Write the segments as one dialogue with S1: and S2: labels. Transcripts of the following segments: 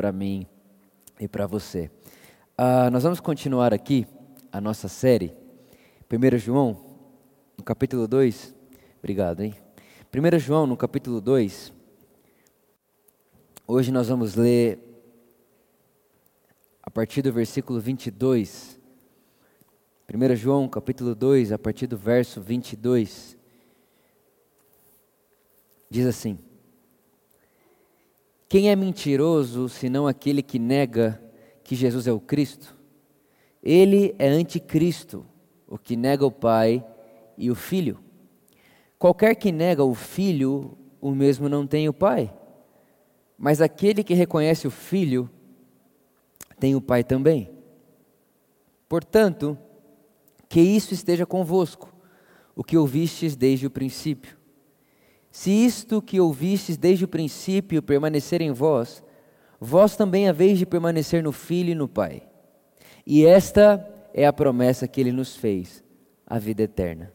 S1: para mim e para você. Uh, nós vamos continuar aqui a nossa série, 1 João, no capítulo 2. Obrigado, hein? 1 João, no capítulo 2. Hoje nós vamos ler a partir do versículo 22. 1 João, capítulo 2, a partir do verso 22. Diz assim: Quem é mentiroso senão aquele que nega que Jesus é o Cristo? Ele é anticristo, o que nega o Pai e o Filho. Qualquer que nega o Filho, o mesmo não tem o Pai. Mas aquele que reconhece o Filho, tem o Pai também. Portanto, que isso esteja convosco, o que ouvistes desde o princípio. Se isto que ouvistes desde o princípio permanecer em vós, vós também haveis de permanecer no Filho e no Pai. E esta é a promessa que ele nos fez, a vida eterna.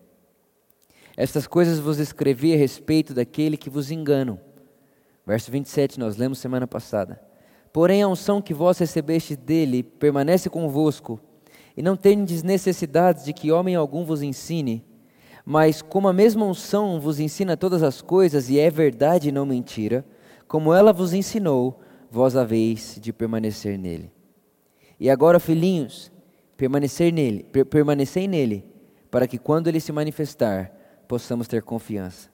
S1: Estas coisas vos escrevi a respeito daquele que vos enganam. Verso 27, nós lemos semana passada. Porém, a unção que vós recebeste dele permanece convosco, e não tendes necessidade de que homem algum vos ensine, mas como a mesma unção vos ensina todas as coisas, e é verdade e não mentira, como ela vos ensinou, vós haveis de permanecer nele. E agora, filhinhos, permanecer nele, per permanecei nele, para que quando ele se manifestar, possamos ter confiança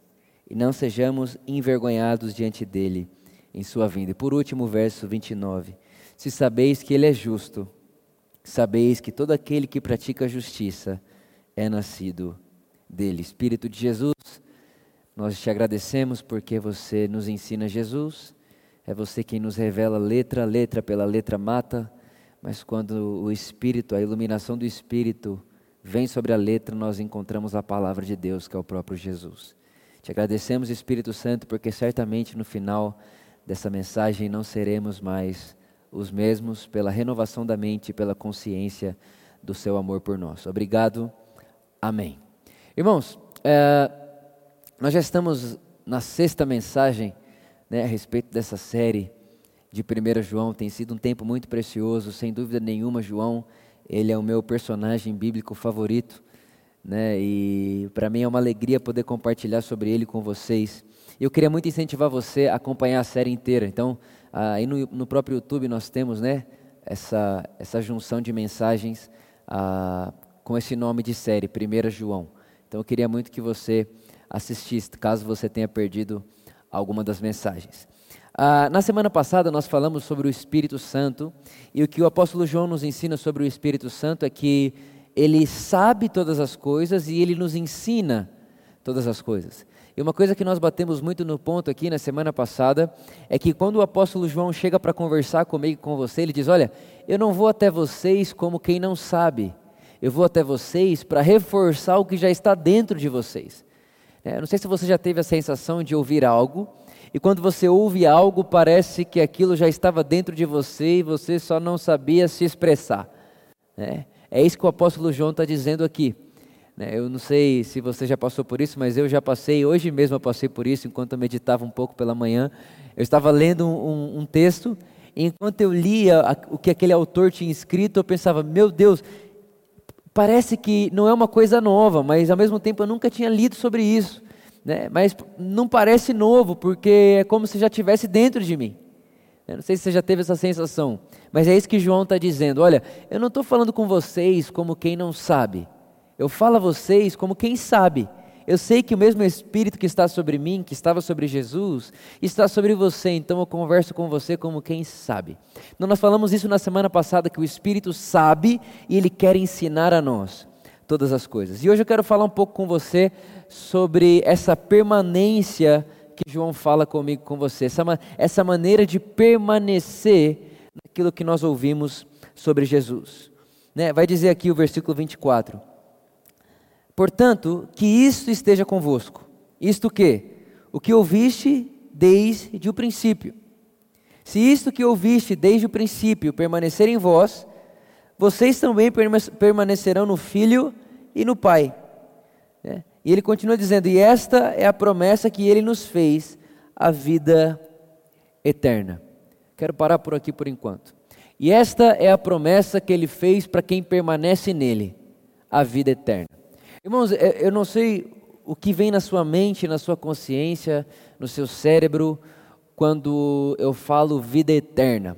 S1: e não sejamos envergonhados diante dele em sua vinda. E por último, verso 29. Se sabeis que ele é justo, sabeis que todo aquele que pratica a justiça é nascido dele. Espírito de Jesus, nós te agradecemos porque você nos ensina Jesus, é você quem nos revela letra a letra, pela letra mata, mas quando o Espírito, a iluminação do Espírito vem sobre a letra, nós encontramos a palavra de Deus, que é o próprio Jesus. Te agradecemos, Espírito Santo, porque certamente no final dessa mensagem não seremos mais os mesmos pela renovação da mente e pela consciência do seu amor por nós. Obrigado. Amém. Irmãos, é, nós já estamos na sexta mensagem né, a respeito dessa série de 1 João. Tem sido um tempo muito precioso, sem dúvida nenhuma, João, ele é o meu personagem bíblico favorito. Né, e para mim é uma alegria poder compartilhar sobre ele com vocês. Eu queria muito incentivar você a acompanhar a série inteira. Então, aí no, no próprio YouTube nós temos né, essa, essa junção de mensagens ah, com esse nome de série, 1 João. Então eu queria muito que você assistisse, caso você tenha perdido alguma das mensagens. Ah, na semana passada nós falamos sobre o Espírito Santo e o que o apóstolo João nos ensina sobre o Espírito Santo é que ele sabe todas as coisas e ele nos ensina todas as coisas. E uma coisa que nós batemos muito no ponto aqui na semana passada é que quando o apóstolo João chega para conversar comigo e com você, ele diz: Olha, eu não vou até vocês como quem não sabe, eu vou até vocês para reforçar o que já está dentro de vocês. É, não sei se você já teve a sensação de ouvir algo, e quando você ouve algo, parece que aquilo já estava dentro de você e você só não sabia se expressar. É, é isso que o apóstolo João está dizendo aqui. Né? Eu não sei se você já passou por isso, mas eu já passei, hoje mesmo eu passei por isso, enquanto eu meditava um pouco pela manhã. Eu estava lendo um, um texto, e enquanto eu lia o que aquele autor tinha escrito, eu pensava, meu Deus, Parece que não é uma coisa nova, mas ao mesmo tempo eu nunca tinha lido sobre isso. Né? Mas não parece novo, porque é como se já tivesse dentro de mim. Eu não sei se você já teve essa sensação, mas é isso que João está dizendo. Olha, eu não estou falando com vocês como quem não sabe, eu falo a vocês como quem sabe. Eu sei que o mesmo Espírito que está sobre mim, que estava sobre Jesus, está sobre você, então eu converso com você como quem sabe. Então nós falamos isso na semana passada, que o Espírito sabe e ele quer ensinar a nós todas as coisas. E hoje eu quero falar um pouco com você sobre essa permanência que João fala comigo, com você, essa, essa maneira de permanecer naquilo que nós ouvimos sobre Jesus. Né? Vai dizer aqui o versículo 24. Portanto, que isto esteja convosco. Isto que? O que ouviste desde o princípio. Se isto que ouviste desde o princípio permanecer em vós, vocês também permanecerão no Filho e no Pai. É. E ele continua dizendo: E esta é a promessa que ele nos fez, a vida eterna. Quero parar por aqui por enquanto. E esta é a promessa que ele fez para quem permanece nele, a vida eterna. Irmãos, é, eu não sei o que vem na sua mente, na sua consciência, no seu cérebro, quando eu falo vida eterna.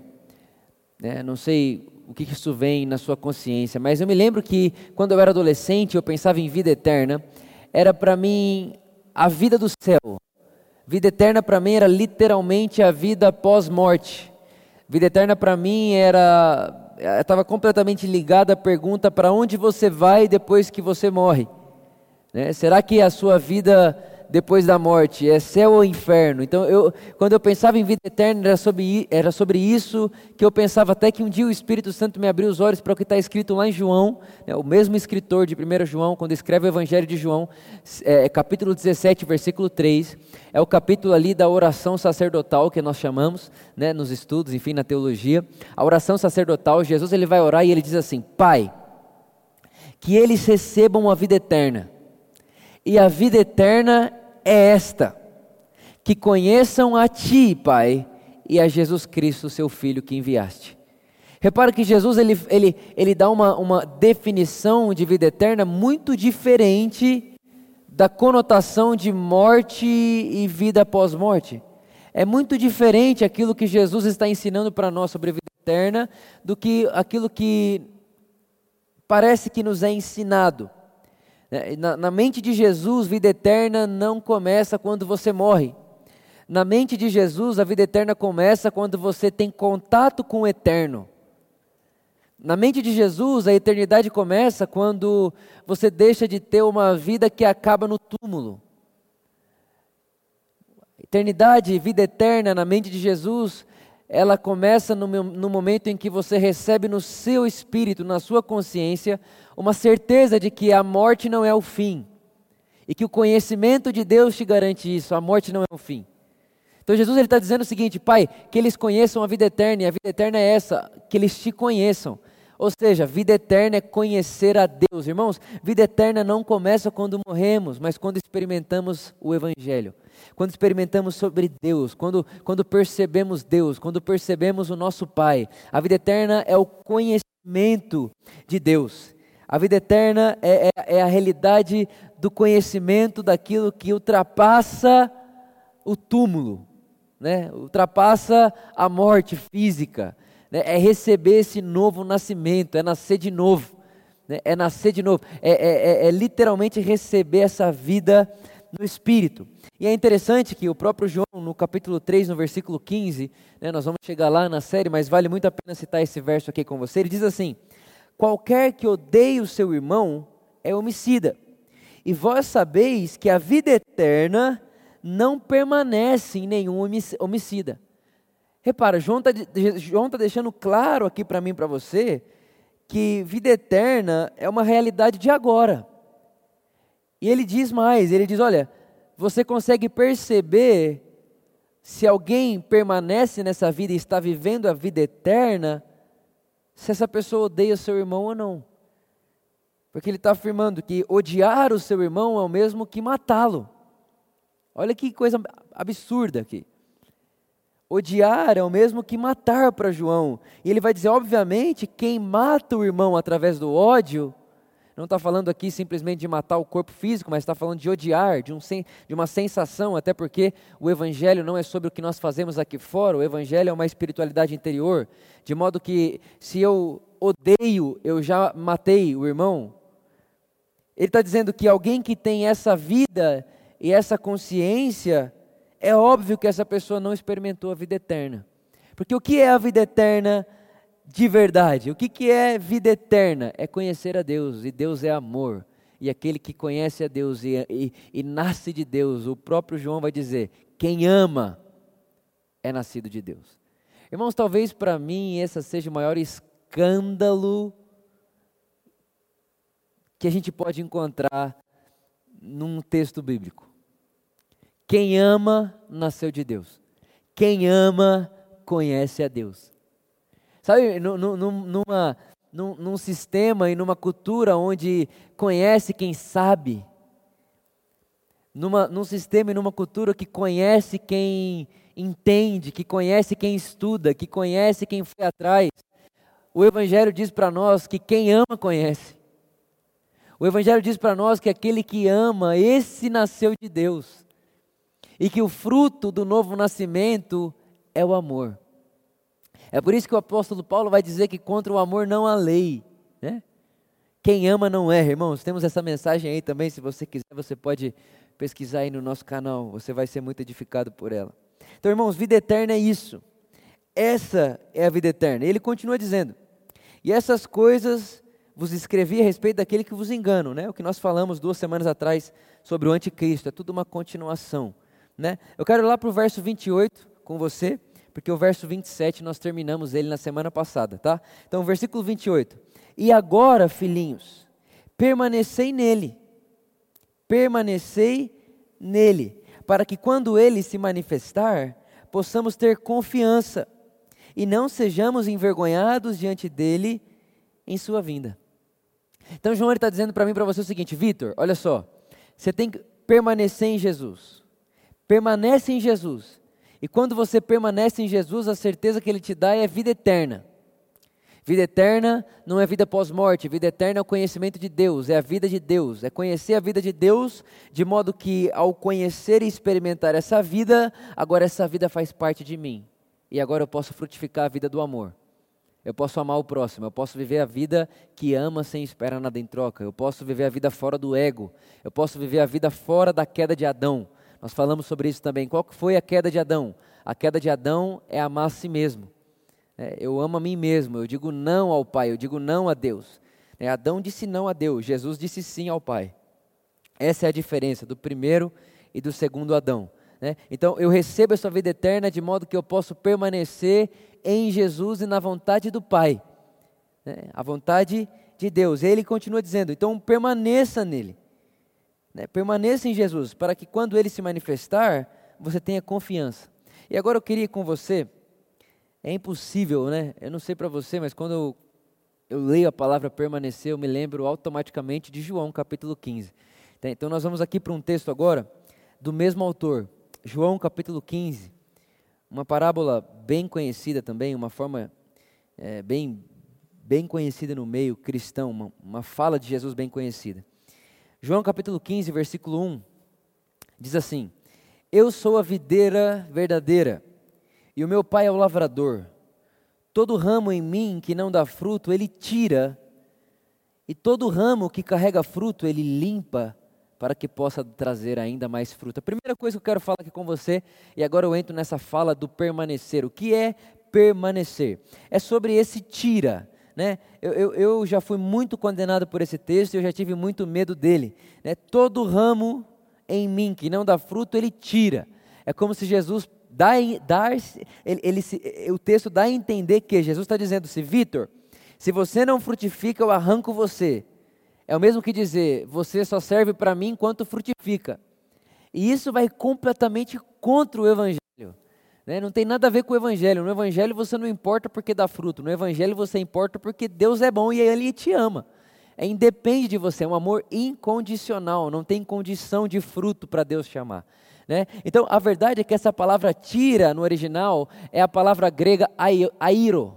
S1: Né? Não sei o que isso vem na sua consciência, mas eu me lembro que quando eu era adolescente, eu pensava em vida eterna, era para mim a vida do céu. Vida eterna para mim era literalmente a vida pós-morte. Vida eterna para mim era estava completamente ligada à pergunta para onde você vai depois que você morre. Né? Será que a sua vida depois da morte é céu ou inferno? Então, eu, quando eu pensava em vida eterna, era sobre, era sobre isso que eu pensava, até que um dia o Espírito Santo me abriu os olhos para o que está escrito lá em João, né? o mesmo escritor de 1 João, quando escreve o Evangelho de João, é, capítulo 17, versículo 3, é o capítulo ali da oração sacerdotal que nós chamamos, né, nos estudos, enfim, na teologia. A oração sacerdotal, Jesus ele vai orar e ele diz assim: Pai, que eles recebam a vida eterna e a vida eterna é esta: que conheçam a Ti, Pai, e a Jesus Cristo, Seu Filho, que enviaste. Repara que Jesus ele, ele, ele dá uma, uma definição de vida eterna muito diferente da conotação de morte e vida após morte. É muito diferente aquilo que Jesus está ensinando para nós sobre a vida eterna do que aquilo que parece que nos é ensinado. Né, na, na mente de Jesus, vida eterna não começa quando você morre. Na mente de Jesus, a vida eterna começa quando você tem contato com o eterno. Na mente de Jesus, a eternidade começa quando você deixa de ter uma vida que acaba no túmulo. Eternidade, vida eterna, na mente de Jesus, ela começa no, no momento em que você recebe no seu espírito, na sua consciência, uma certeza de que a morte não é o fim. E que o conhecimento de Deus te garante isso, a morte não é o fim. Então Jesus está dizendo o seguinte, Pai, que eles conheçam a vida eterna, e a vida eterna é essa, que eles te conheçam. Ou seja, vida eterna é conhecer a Deus. Irmãos, vida eterna não começa quando morremos, mas quando experimentamos o Evangelho. Quando experimentamos sobre Deus, quando, quando percebemos Deus, quando percebemos o nosso Pai. A vida eterna é o conhecimento de Deus. A vida eterna é, é, é a realidade do conhecimento daquilo que ultrapassa o túmulo, né? ultrapassa a morte física. Né? É receber esse novo nascimento, é nascer de novo. Né? É nascer de novo. É, é, é, é literalmente receber essa vida no Espírito. E é interessante que o próprio João, no capítulo 3, no versículo 15, né, nós vamos chegar lá na série, mas vale muito a pena citar esse verso aqui com você. Ele diz assim: Qualquer que odeie o seu irmão é homicida. E vós sabeis que a vida eterna não permanece em nenhum homicida. Repara, João está tá deixando claro aqui para mim para você que vida eterna é uma realidade de agora. E ele diz mais: ele diz, olha, você consegue perceber se alguém permanece nessa vida e está vivendo a vida eterna se essa pessoa odeia seu irmão ou não. Porque ele está afirmando que odiar o seu irmão é o mesmo que matá-lo. Olha que coisa absurda aqui. Odiar é o mesmo que matar para João. E ele vai dizer, obviamente, quem mata o irmão através do ódio, não está falando aqui simplesmente de matar o corpo físico, mas está falando de odiar, de, um, de uma sensação, até porque o Evangelho não é sobre o que nós fazemos aqui fora, o Evangelho é uma espiritualidade interior, de modo que se eu odeio, eu já matei o irmão. Ele está dizendo que alguém que tem essa vida e essa consciência, é óbvio que essa pessoa não experimentou a vida eterna. Porque o que é a vida eterna? de verdade. O que, que é vida eterna? É conhecer a Deus, e Deus é amor. E aquele que conhece a Deus e, e, e nasce de Deus, o próprio João vai dizer: quem ama é nascido de Deus. Irmãos, talvez para mim esse seja o maior escândalo que a gente pode encontrar num texto bíblico. Quem ama nasceu de Deus. Quem ama conhece a Deus. Sabe, numa, num, num sistema e numa cultura onde conhece quem sabe, numa, num sistema e numa cultura que conhece quem entende, que conhece quem estuda, que conhece quem foi atrás. O Evangelho diz para nós que quem ama conhece. O Evangelho diz para nós que aquele que ama, esse nasceu de Deus. E que o fruto do novo nascimento é o amor. É por isso que o apóstolo Paulo vai dizer que contra o amor não há lei. Né? Quem ama não erra, irmãos. Temos essa mensagem aí também. Se você quiser, você pode pesquisar aí no nosso canal. Você vai ser muito edificado por ela. Então, irmãos, vida eterna é isso. Essa é a vida eterna. Ele continua dizendo: E essas coisas vos escrevi a respeito daquele que vos engana, né? O que nós falamos duas semanas atrás sobre o anticristo. É tudo uma continuação, né? Eu quero ir lá para o verso 28 com você, porque o verso 27 nós terminamos ele na semana passada, tá? Então, versículo 28. E agora, filhinhos, permanecei nele, permanecei nele, para que quando ele se manifestar, possamos ter confiança e não sejamos envergonhados diante dele em sua vinda. Então, João está dizendo para mim para você o seguinte: Vitor, olha só, você tem que permanecer em Jesus, permanece em Jesus, e quando você permanece em Jesus, a certeza que Ele te dá é vida eterna. Vida eterna não é vida pós-morte, vida eterna é o conhecimento de Deus, é a vida de Deus, é conhecer a vida de Deus, de modo que ao conhecer e experimentar essa vida, agora essa vida faz parte de mim, e agora eu posso frutificar a vida do amor. Eu posso amar o próximo, eu posso viver a vida que ama sem esperar nada em troca, eu posso viver a vida fora do ego, eu posso viver a vida fora da queda de Adão. Nós falamos sobre isso também. Qual foi a queda de Adão? A queda de Adão é amar a si mesmo. É, eu amo a mim mesmo, eu digo não ao Pai, eu digo não a Deus. É, Adão disse não a Deus, Jesus disse sim ao Pai. Essa é a diferença do primeiro e do segundo Adão. Né? Então eu recebo essa vida eterna de modo que eu posso permanecer em Jesus e na vontade do Pai. Né? A vontade de Deus. Ele continua dizendo: então permaneça nele. Né? Permaneça em Jesus, para que quando ele se manifestar, você tenha confiança. E agora eu queria com você é impossível, né? Eu não sei para você, mas quando eu, eu, leio a palavra permanecer, eu me lembro automaticamente de João capítulo 15. Tá, então nós vamos aqui para um texto agora do mesmo autor, João capítulo 15. Uma parábola bem conhecida também, uma forma é, bem, bem conhecida no meio cristão, uma, uma fala de Jesus bem conhecida. João capítulo 15, versículo 1, diz assim: Eu sou a videira verdadeira e o meu pai é o lavrador. Todo ramo em mim que não dá fruto, ele tira, e todo ramo que carrega fruto, ele limpa, para que possa trazer ainda mais fruto. A primeira coisa que eu quero falar aqui com você, e agora eu entro nessa fala do permanecer. O que é permanecer? É sobre esse tira. Né? Eu, eu, eu já fui muito condenado por esse texto eu já tive muito medo dele. Né? Todo ramo em mim que não dá fruto, ele tira. É como se Jesus dá, dá ele, ele, o texto dá a entender que Jesus está dizendo assim, Vitor, se você não frutifica, eu arranco você. É o mesmo que dizer, você só serve para mim enquanto frutifica. E isso vai completamente contra o Evangelho. Né? Não tem nada a ver com o Evangelho. No Evangelho você não importa porque dá fruto. No Evangelho você importa porque Deus é bom e Ele te ama. É independe de você, é um amor incondicional. Não tem condição de fruto para Deus te amar. Né? Então, a verdade é que essa palavra tira no original é a palavra grega airo,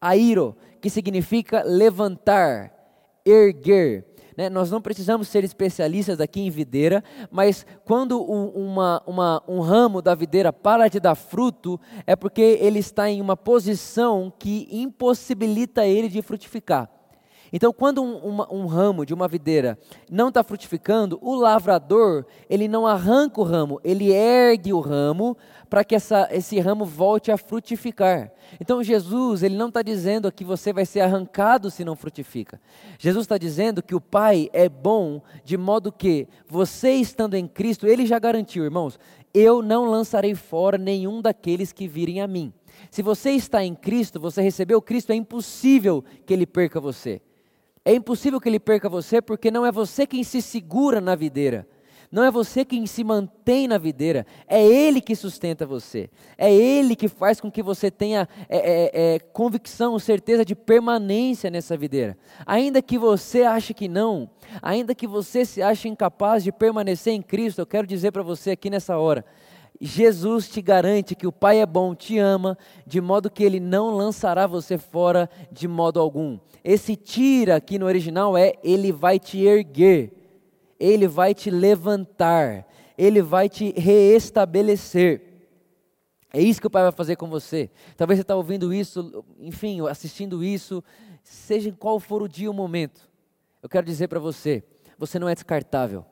S1: airo, que significa levantar, erguer. Né? Nós não precisamos ser especialistas aqui em videira, mas quando um, uma, uma, um ramo da videira para de dar fruto, é porque ele está em uma posição que impossibilita ele de frutificar. Então, quando um, uma, um ramo de uma videira não está frutificando, o lavrador, ele não arranca o ramo, ele ergue o ramo para que essa, esse ramo volte a frutificar. Então, Jesus, ele não está dizendo que você vai ser arrancado se não frutifica. Jesus está dizendo que o Pai é bom, de modo que você estando em Cristo, ele já garantiu, irmãos, eu não lançarei fora nenhum daqueles que virem a mim. Se você está em Cristo, você recebeu Cristo, é impossível que ele perca você. É impossível que ele perca você, porque não é você quem se segura na videira. Não é você quem se mantém na videira, é Ele que sustenta você. É Ele que faz com que você tenha é, é, é, convicção, certeza de permanência nessa videira. Ainda que você ache que não, ainda que você se ache incapaz de permanecer em Cristo, eu quero dizer para você aqui nessa hora. Jesus te garante que o Pai é bom, te ama, de modo que Ele não lançará você fora de modo algum. Esse tira aqui no original é Ele vai te erguer, Ele vai te levantar, Ele vai te reestabelecer. É isso que o Pai vai fazer com você. Talvez você está ouvindo isso, enfim, assistindo isso, seja qual for o dia ou o momento. Eu quero dizer para você, você não é descartável.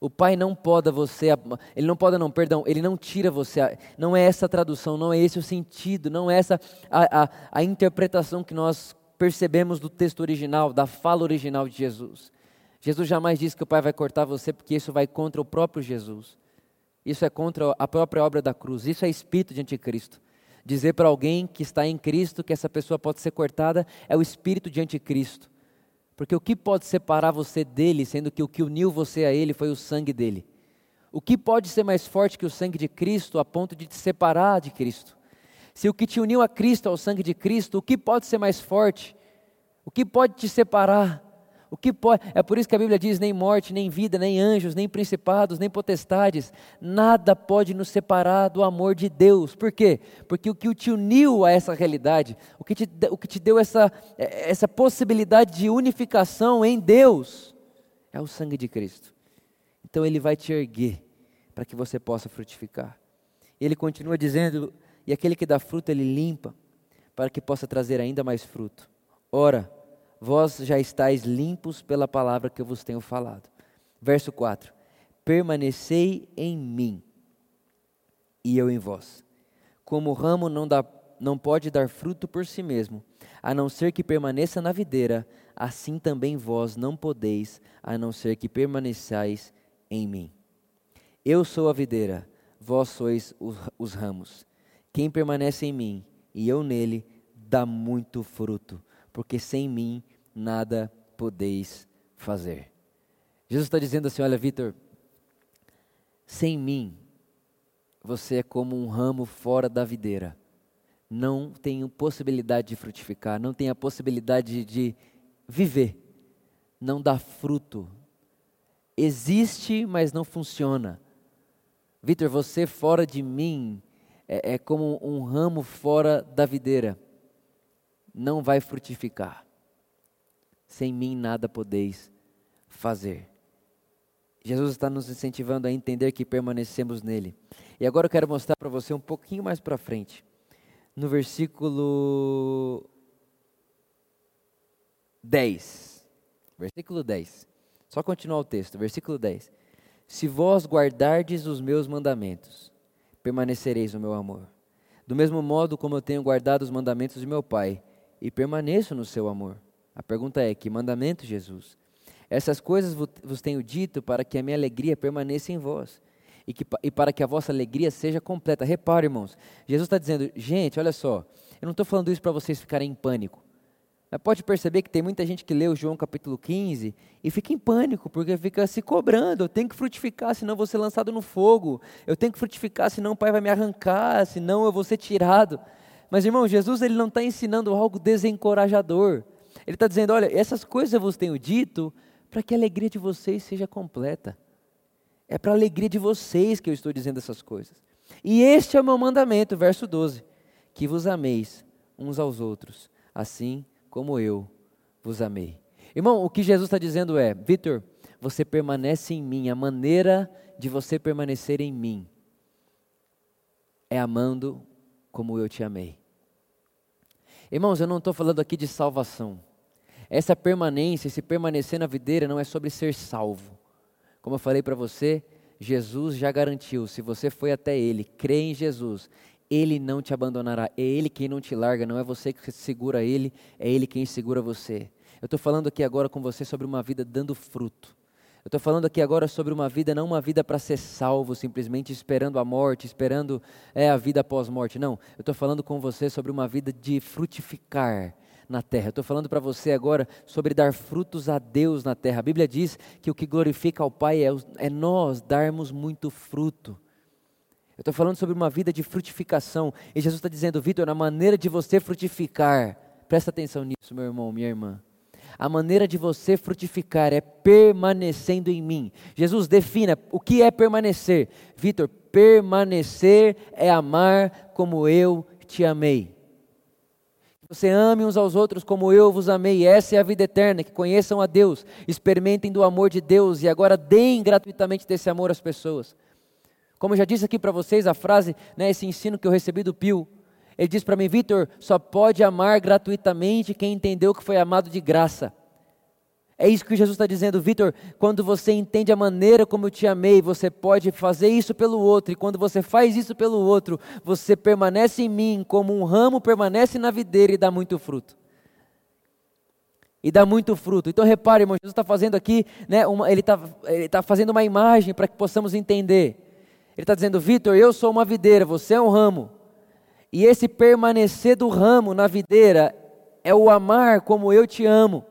S1: O pai não poda você, ele não poda não, perdão, ele não tira você, não é essa a tradução, não é esse o sentido, não é essa a, a, a interpretação que nós percebemos do texto original, da fala original de Jesus. Jesus jamais disse que o pai vai cortar você porque isso vai contra o próprio Jesus. Isso é contra a própria obra da cruz, isso é espírito de anticristo. Dizer para alguém que está em Cristo que essa pessoa pode ser cortada é o espírito de anticristo. Porque o que pode separar você dele, sendo que o que uniu você a ele foi o sangue dele? O que pode ser mais forte que o sangue de Cristo a ponto de te separar de Cristo? Se o que te uniu a Cristo é o sangue de Cristo, o que pode ser mais forte? O que pode te separar? O que pode? É por isso que a Bíblia diz: nem morte, nem vida, nem anjos, nem principados, nem potestades, nada pode nos separar do amor de Deus. Por quê? Porque o que te uniu a essa realidade, o que te, o que te deu essa, é, essa possibilidade de unificação em Deus, é o sangue de Cristo. Então Ele vai te erguer para que você possa frutificar. Ele continua dizendo: e aquele que dá fruto, Ele limpa, para que possa trazer ainda mais fruto. Ora, vós já estáis limpos pela palavra que eu vos tenho falado. Verso 4: Permanecei em mim e eu em vós. Como o ramo não, dá, não pode dar fruto por si mesmo, a não ser que permaneça na videira, assim também vós não podeis, a não ser que permaneçais em mim. Eu sou a videira, vós sois os, os ramos. Quem permanece em mim e eu nele, dá muito fruto porque sem mim nada podeis fazer. Jesus está dizendo assim: olha, Vitor, sem mim você é como um ramo fora da videira. Não tem possibilidade de frutificar, não tem a possibilidade de viver, não dá fruto. Existe, mas não funciona. Vitor, você fora de mim é, é como um ramo fora da videira não vai frutificar. Sem mim nada podeis fazer. Jesus está nos incentivando a entender que permanecemos nele. E agora eu quero mostrar para você um pouquinho mais para frente. No versículo 10. Versículo 10. Só continuar o texto, versículo 10. Se vós guardardes os meus mandamentos, permanecereis no meu amor. Do mesmo modo como eu tenho guardado os mandamentos de meu Pai, e permaneço no seu amor. A pergunta é: que mandamento, Jesus? Essas coisas vos tenho dito para que a minha alegria permaneça em vós e, que, e para que a vossa alegria seja completa. Repare, irmãos, Jesus está dizendo: gente, olha só, eu não estou falando isso para vocês ficarem em pânico. Mas pode perceber que tem muita gente que lê o João capítulo 15 e fica em pânico, porque fica se cobrando. Eu tenho que frutificar, senão vou ser lançado no fogo. Eu tenho que frutificar, senão o pai vai me arrancar, senão eu vou ser tirado. Mas, irmão, Jesus ele não está ensinando algo desencorajador. Ele está dizendo: olha, essas coisas eu vos tenho dito para que a alegria de vocês seja completa. É para a alegria de vocês que eu estou dizendo essas coisas. E este é o meu mandamento, verso 12: que vos ameis uns aos outros, assim como eu vos amei. Irmão, o que Jesus está dizendo é: Vitor, você permanece em mim, a maneira de você permanecer em mim é amando como eu te amei. Irmãos, eu não estou falando aqui de salvação. Essa permanência, esse permanecer na videira não é sobre ser salvo. Como eu falei para você, Jesus já garantiu, se você foi até Ele, crê em Jesus, Ele não te abandonará. É Ele quem não te larga, não é você que segura Ele, é Ele quem segura você. Eu estou falando aqui agora com você sobre uma vida dando fruto. Eu estou falando aqui agora sobre uma vida, não uma vida para ser salvo, simplesmente esperando a morte, esperando é, a vida após morte. Não, eu estou falando com você sobre uma vida de frutificar na terra. Estou falando para você agora sobre dar frutos a Deus na terra. A Bíblia diz que o que glorifica ao Pai é, é nós darmos muito fruto. Eu estou falando sobre uma vida de frutificação. E Jesus está dizendo, Vitor, na maneira de você frutificar, presta atenção nisso, meu irmão, minha irmã. A maneira de você frutificar é permanecendo em mim. Jesus defina o que é permanecer. Vitor, permanecer é amar como eu te amei. Você ame uns aos outros como eu vos amei. Essa é a vida eterna, que conheçam a Deus, experimentem do amor de Deus e agora deem gratuitamente desse amor às pessoas. Como eu já disse aqui para vocês, a frase, né, esse ensino que eu recebi do Pio, ele diz para mim, Vitor, só pode amar gratuitamente quem entendeu que foi amado de graça. É isso que Jesus está dizendo, Vitor. Quando você entende a maneira como eu te amei, você pode fazer isso pelo outro. E quando você faz isso pelo outro, você permanece em mim como um ramo permanece na videira e dá muito fruto. E dá muito fruto. Então repare, irmão, Jesus está fazendo aqui, né, uma, ele está tá fazendo uma imagem para que possamos entender. Ele está dizendo, Vitor, eu sou uma videira, você é um ramo. E esse permanecer do ramo na videira é o amar como eu te amo.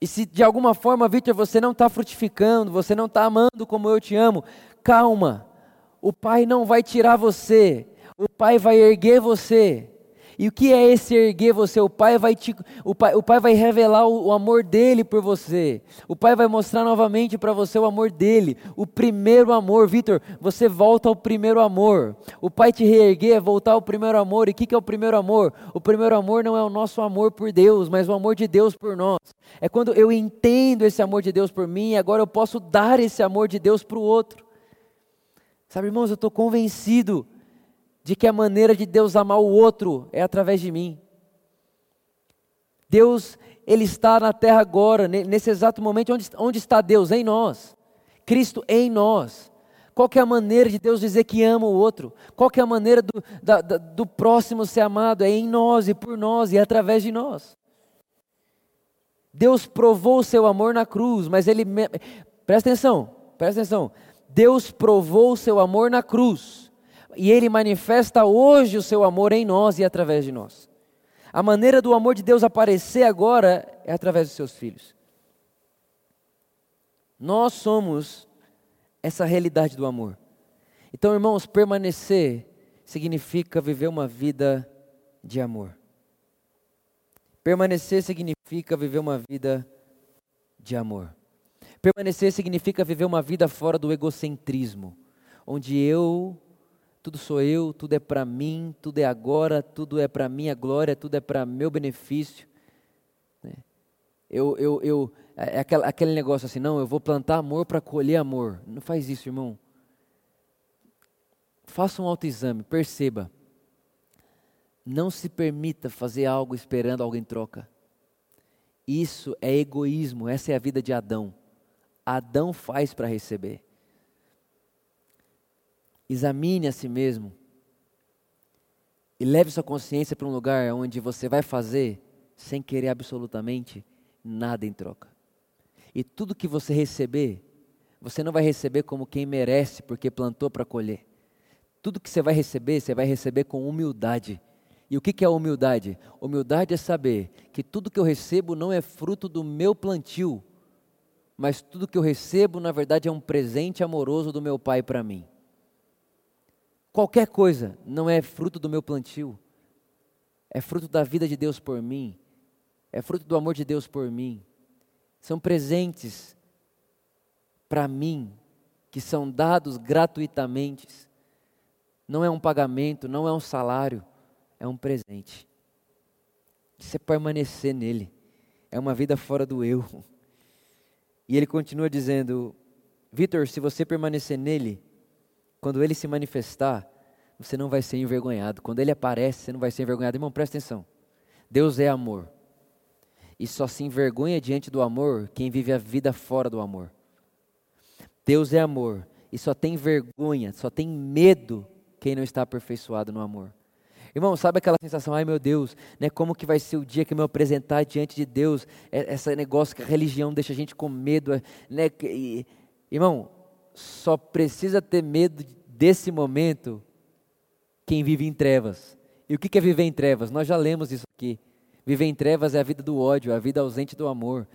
S1: E se de alguma forma, Victor, você não está frutificando, você não está amando como eu te amo, calma. O Pai não vai tirar você, o Pai vai erguer você. E o que é esse erguer você? O Pai vai, te, o pai, o pai vai revelar o, amor dele por você. O Pai vai mostrar novamente para você o amor dele. O primeiro amor. Vitor, você volta ao primeiro amor. O Pai te reerguer é voltar ao primeiro amor. E o que, que é o primeiro amor? O primeiro amor não é o nosso amor por Deus, mas o amor de Deus por nós. É quando eu entendo esse amor de Deus por mim e agora eu posso dar esse amor de Deus para o outro. Sabe, irmãos, eu estou convencido de que a maneira de Deus amar o outro é através de mim. Deus, Ele está na terra agora, nesse exato momento, onde, onde está Deus? Em nós. Cristo em nós. Qual é a maneira de Deus dizer que ama o outro? Qual é a maneira do, da, da, do próximo ser amado? É em nós e por nós e através de nós. Deus provou o seu amor na cruz, mas Ele. Presta atenção, presta atenção. Deus provou o seu amor na cruz e Ele manifesta hoje o seu amor em nós e através de nós. A maneira do amor de Deus aparecer agora é através dos seus filhos. Nós somos essa realidade do amor. Então, irmãos, permanecer significa viver uma vida de amor. Permanecer significa viver uma vida de amor. Permanecer significa viver uma vida fora do egocentrismo, onde eu tudo sou eu, tudo é para mim, tudo é agora, tudo é para minha glória, tudo é para meu benefício. Né? Eu, eu, eu, é, é aquele, negócio assim, não, eu vou plantar amor para colher amor. Não faz isso, irmão. Faça um autoexame, perceba. Não se permita fazer algo esperando algo em troca. Isso é egoísmo, essa é a vida de Adão. Adão faz para receber. Examine a si mesmo. E leve sua consciência para um lugar onde você vai fazer sem querer absolutamente nada em troca. E tudo que você receber, você não vai receber como quem merece, porque plantou para colher. Tudo que você vai receber, você vai receber com humildade. E o que é humildade? Humildade é saber que tudo que eu recebo não é fruto do meu plantio, mas tudo que eu recebo, na verdade, é um presente amoroso do meu Pai para mim. Qualquer coisa não é fruto do meu plantio, é fruto da vida de Deus por mim, é fruto do amor de Deus por mim. São presentes para mim, que são dados gratuitamente. Não é um pagamento, não é um salário, é um presente. Você permanecer nele, é uma vida fora do eu. E ele continua dizendo: Vitor, se você permanecer nele, quando ele se manifestar, você não vai ser envergonhado. Quando ele aparece, você não vai ser envergonhado. Irmão, presta atenção. Deus é amor. E só se envergonha diante do amor quem vive a vida fora do amor. Deus é amor. E só tem vergonha, só tem medo quem não está aperfeiçoado no amor. Irmão, sabe aquela sensação, ai meu Deus, né, como que vai ser o dia que eu me apresentar diante de Deus? É, esse negócio que a religião deixa a gente com medo. Né, e, irmão, só precisa ter medo desse momento quem vive em trevas E o que é viver em trevas? Nós já lemos isso aqui. Viver em trevas é a vida do ódio, a vida ausente do amor.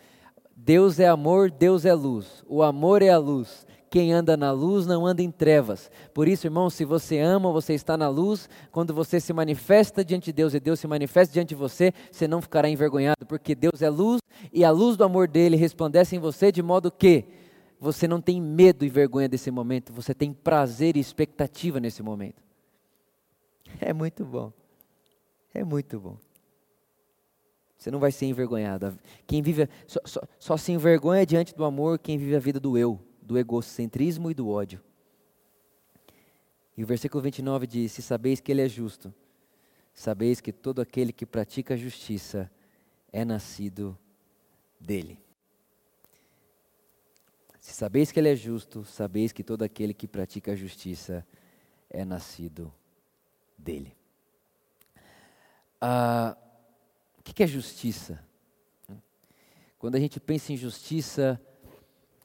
S1: Deus é amor, Deus é luz. O amor é a luz. Quem anda na luz não anda em trevas. Por isso, irmão, se você ama, você está na luz. Quando você se manifesta diante de Deus e Deus se manifesta diante de você, você não ficará envergonhado, porque Deus é luz e a luz do amor dele resplandece em você de modo que você não tem medo e vergonha desse momento, você tem prazer e expectativa nesse momento. É muito bom. É muito bom. Você não vai ser envergonhado. Quem vive só, só, só, se envergonha diante do amor quem vive a vida do eu, do egocentrismo e do ódio. E o versículo 29 diz: Se sabeis que Ele é justo, sabeis que todo aquele que pratica a justiça é nascido dele. Se sabeis que Ele é justo, sabeis que todo aquele que pratica a justiça é nascido dele. Ah, o que é justiça? Quando a gente pensa em justiça,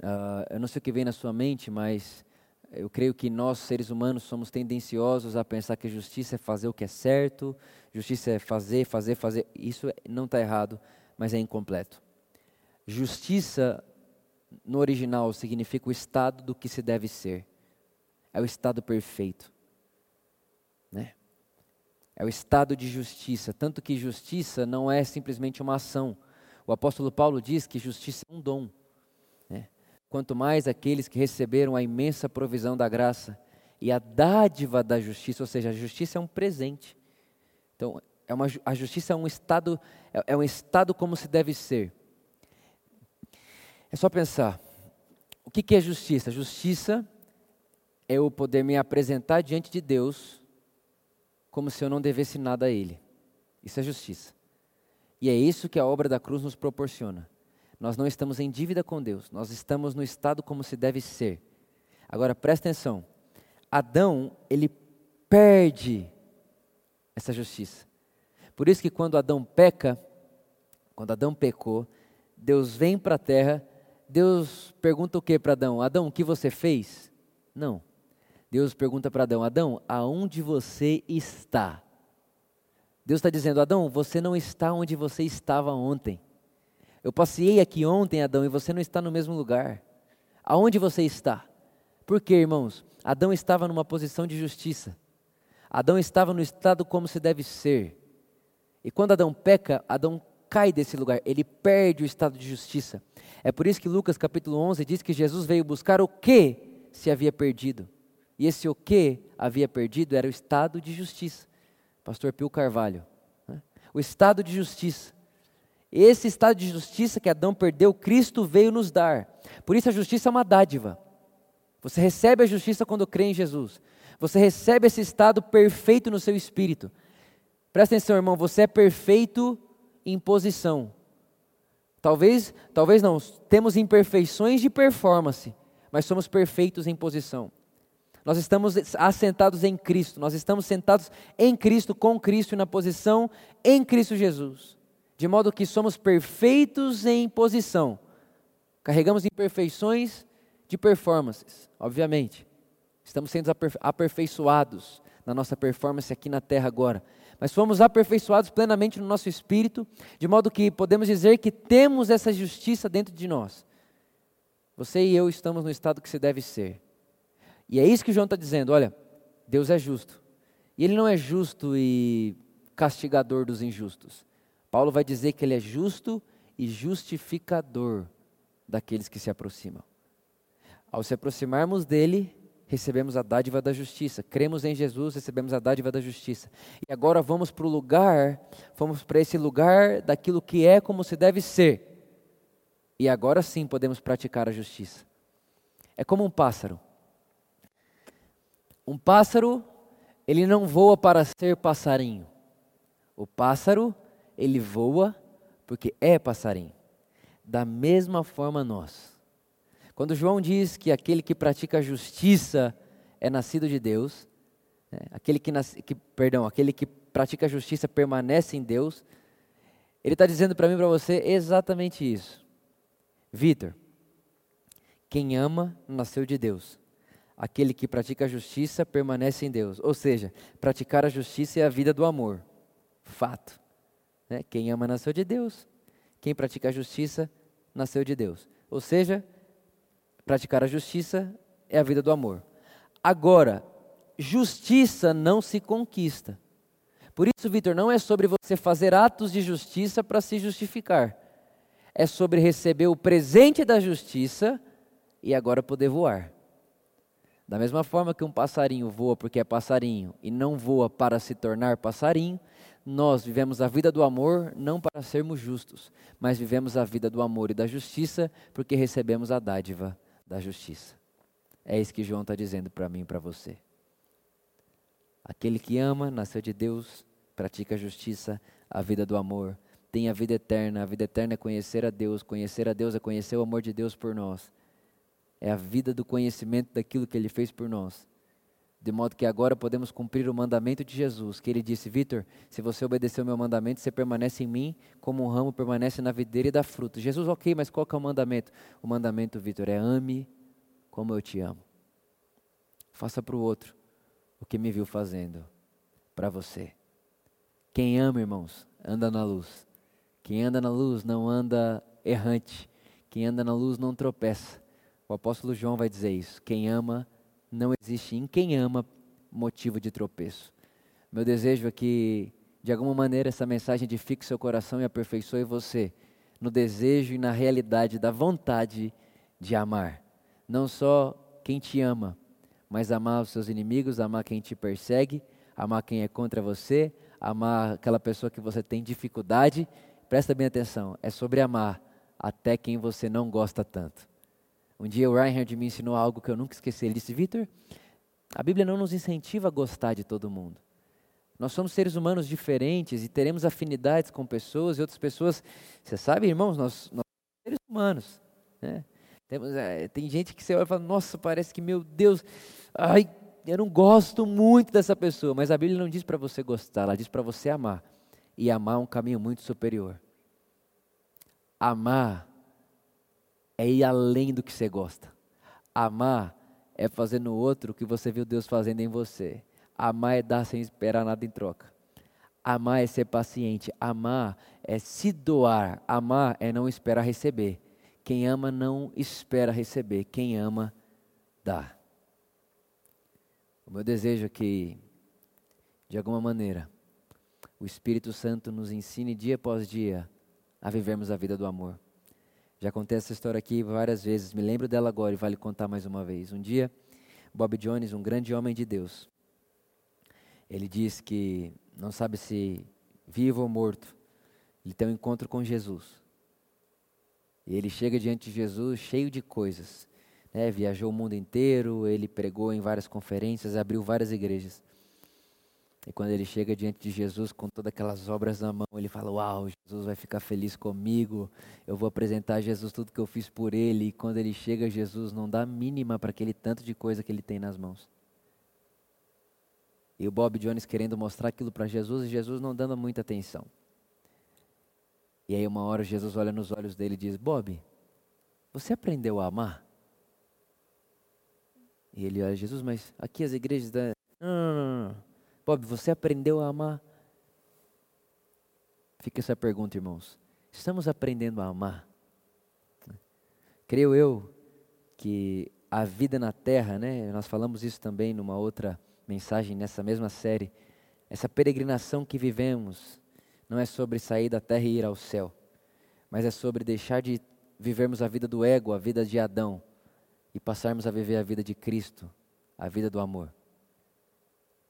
S1: uh, eu não sei o que vem na sua mente, mas eu creio que nós, seres humanos, somos tendenciosos a pensar que justiça é fazer o que é certo, justiça é fazer, fazer, fazer. Isso não está errado, mas é incompleto. Justiça, no original, significa o estado do que se deve ser. É o estado perfeito. Né? É o estado de justiça, tanto que justiça não é simplesmente uma ação. O apóstolo Paulo diz que justiça é um dom. Né? Quanto mais aqueles que receberam a imensa provisão da graça e a dádiva da justiça, ou seja, a justiça é um presente. Então, é uma, a justiça é um estado, é, é um estado como se deve ser. É só pensar, o que, é justiça? Justiça é eu poder me apresentar diante de Deus como se eu não devesse nada a Ele. Isso é justiça. E é isso que a obra da cruz nos proporciona. Nós não estamos em dívida com Deus, nós estamos no estado como se deve ser. Agora presta atenção: Adão, ele perde essa justiça. Por isso que quando Adão peca, quando Adão pecou, Deus vem para a terra, Deus pergunta o que para Adão? Adão, o que você fez? Não. Deus pergunta para Adão: Adão, aonde você está? Deus está dizendo: Adão, você não está onde você estava ontem. Eu passei aqui ontem, Adão, e você não está no mesmo lugar. Aonde você está? Por quê, irmãos? Adão estava numa posição de justiça. Adão estava no estado como se deve ser. E quando Adão peca, Adão cai desse lugar, ele perde o estado de justiça. É por isso que Lucas capítulo 11 diz que Jesus veio buscar o que se havia perdido. E esse o que havia perdido era o estado de justiça. Pastor Pio Carvalho. Né? O estado de justiça. Esse estado de justiça que Adão perdeu, Cristo veio nos dar. Por isso a justiça é uma dádiva. Você recebe a justiça quando crê em Jesus. Você recebe esse estado perfeito no seu espírito. Presta atenção, irmão, você é perfeito em posição. Talvez, talvez não, temos imperfeições de performance, mas somos perfeitos em posição. Nós estamos assentados em Cristo, nós estamos sentados em Cristo, com Cristo e na posição em Cristo Jesus. De modo que somos perfeitos em posição. Carregamos imperfeições de performances, obviamente. Estamos sendo aperfeiçoados na nossa performance aqui na terra agora. Mas fomos aperfeiçoados plenamente no nosso espírito, de modo que podemos dizer que temos essa justiça dentro de nós. Você e eu estamos no estado que se deve ser. E é isso que João está dizendo: olha, Deus é justo. E Ele não é justo e castigador dos injustos. Paulo vai dizer que Ele é justo e justificador daqueles que se aproximam. Ao se aproximarmos dele, recebemos a dádiva da justiça. Cremos em Jesus, recebemos a dádiva da justiça. E agora vamos para o lugar, vamos para esse lugar daquilo que é como se deve ser. E agora sim podemos praticar a justiça. É como um pássaro. Um pássaro, ele não voa para ser passarinho. O pássaro, ele voa porque é passarinho. Da mesma forma nós. Quando João diz que aquele que pratica a justiça é nascido de Deus, né, aquele que, nasce, que, perdão, aquele que pratica a justiça permanece em Deus, ele está dizendo para mim e para você exatamente isso. Vitor, quem ama nasceu de Deus. aquele que pratica a justiça permanece em Deus. Ou seja, praticar a justiça é a vida do amor. Fato. Né? Quem ama nasceu de Deus. Quem pratica a justiça nasceu de Deus. Ou seja, praticar a justiça é a vida do amor. Agora, justiça não se conquista. Por isso, Vitor, não é sobre você fazer atos de justiça para se justificar. É sobre receber o presente da justiça e agora poder voar. Da mesma forma que um passarinho voa porque é passarinho e não voa para se tornar passarinho, nós vivemos a vida do amor não para sermos justos, mas vivemos a vida do amor e da justiça porque recebemos a dádiva da justiça. É isso que João está dizendo para mim e para você. Aquele que ama, nasceu de Deus, pratica a justiça, a vida do amor, tem a vida eterna. A vida eterna é conhecer a Deus, conhecer a Deus é conhecer o amor de Deus por nós. É a vida do conhecimento daquilo que Ele fez por nós. De modo que agora podemos cumprir o mandamento de Jesus, que ele disse: Vitor, se você obedecer o meu mandamento, você permanece em mim, como um ramo permanece na videira e dá fruto. Jesus, ok, mas qual é o mandamento? O mandamento, Vitor, é ame como eu te amo. Faça para o outro o que me viu fazendo para você. Quem ama, irmãos, anda na luz. Quem anda na luz não anda errante. Quem anda na luz não tropeça. O apóstolo João vai dizer isso. Quem ama, não existe em quem ama motivo de tropeço. Meu desejo é que, de alguma maneira, essa mensagem edifique seu coração e aperfeiçoe você no desejo e na realidade da vontade de amar. Não só quem te ama, mas amar os seus inimigos, amar quem te persegue, amar quem é contra você, amar aquela pessoa que você tem dificuldade. Presta bem atenção, é sobre amar até quem você não gosta tanto. Um dia o Reinhard me ensinou algo que eu nunca esqueci. Ele disse: Vitor, a Bíblia não nos incentiva a gostar de todo mundo. Nós somos seres humanos diferentes e teremos afinidades com pessoas e outras pessoas. Você sabe, irmãos, nós, nós somos seres humanos. Né? Temos, é, tem gente que você olha e fala: Nossa, parece que, meu Deus, ai, eu não gosto muito dessa pessoa. Mas a Bíblia não diz para você gostar, ela diz para você amar. E amar é um caminho muito superior. Amar é ir além do que você gosta. Amar é fazer no outro o que você viu Deus fazendo em você. Amar é dar sem esperar nada em troca. Amar é ser paciente. Amar é se doar. Amar é não esperar receber. Quem ama não espera receber. Quem ama, dá. O meu desejo é que, de alguma maneira, o Espírito Santo nos ensine dia após dia a vivermos a vida do amor. Já contei essa história aqui várias vezes, me lembro dela agora e vale contar mais uma vez. Um dia, Bob Jones, um grande homem de Deus, ele diz que não sabe se vivo ou morto, ele tem um encontro com Jesus. E ele chega diante de Jesus cheio de coisas. Né? Viajou o mundo inteiro, ele pregou em várias conferências, abriu várias igrejas. E quando ele chega diante de Jesus com todas aquelas obras na mão, ele fala: Uau, Jesus vai ficar feliz comigo, eu vou apresentar a Jesus tudo que eu fiz por ele. E quando ele chega, Jesus não dá mínima para aquele tanto de coisa que ele tem nas mãos. E o Bob Jones querendo mostrar aquilo para Jesus e Jesus não dando muita atenção. E aí, uma hora, Jesus olha nos olhos dele e diz: Bob, você aprendeu a amar? E ele olha: Jesus, mas aqui as igrejas da. Não, não, não, não. Bob, você aprendeu a amar? Fica essa pergunta, irmãos. Estamos aprendendo a amar? Creio eu que a vida na terra, né? Nós falamos isso também numa outra mensagem nessa mesma série. Essa peregrinação que vivemos não é sobre sair da terra e ir ao céu, mas é sobre deixar de vivermos a vida do ego, a vida de Adão e passarmos a viver a vida de Cristo, a vida do amor.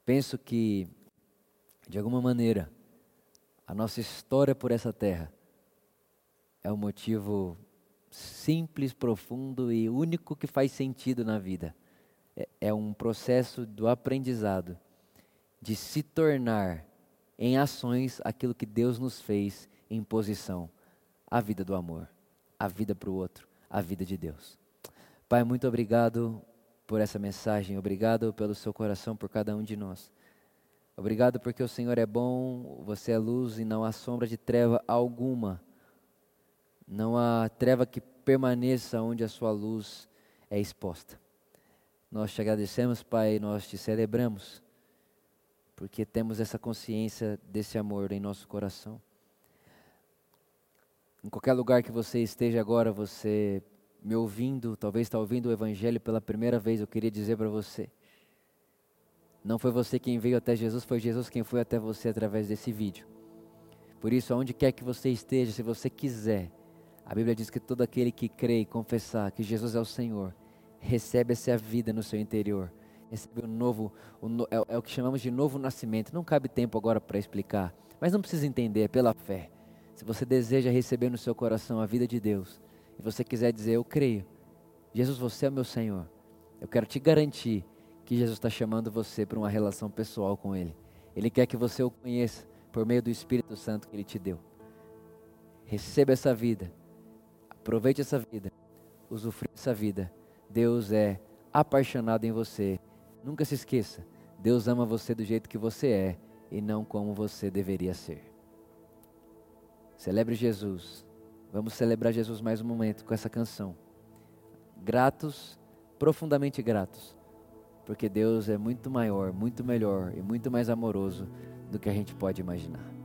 S1: Penso que, de alguma maneira, a nossa história por essa terra é um motivo simples, profundo e único que faz sentido na vida. É, é um processo do aprendizado, de se tornar em ações aquilo que Deus nos fez em posição a vida do amor, a vida para o outro, a vida de Deus. Pai, muito obrigado por essa mensagem. Obrigado pelo seu coração por cada um de nós. Obrigado porque o Senhor é bom, você é luz e não há sombra de treva alguma. Não há treva que permaneça onde a sua luz é exposta. Nós te agradecemos, Pai, nós te celebramos, porque temos essa consciência desse amor em nosso coração. Em qualquer lugar que você esteja agora, você me ouvindo, talvez está ouvindo o Evangelho pela primeira vez, eu queria dizer para você: não foi você quem veio até Jesus, foi Jesus quem foi até você através desse vídeo. Por isso, aonde quer que você esteja, se você quiser, a Bíblia diz que todo aquele que crê e confessar que Jesus é o Senhor, recebe essa vida no seu interior, recebe o novo, é, é, o que chamamos de novo nascimento. Não cabe tempo agora para explicar, mas não precisa entender, é pela fé. Se você deseja receber no seu coração a vida de Deus, e você quiser dizer, eu creio, Jesus, você é o meu Senhor, eu quero te garantir que Jesus está chamando você para uma relação pessoal com Ele. Ele quer que você o conheça por meio do Espírito Santo que Ele te deu. Receba essa vida, aproveite essa vida, usufrua essa vida. Deus é apaixonado em você. Nunca se esqueça, Deus ama você do jeito que você é e não como você deveria ser. Celebre Jesus. Vamos celebrar Jesus mais um momento com essa canção. Gratos, profundamente gratos, porque Deus é muito maior, muito melhor e muito mais amoroso do que a gente pode imaginar.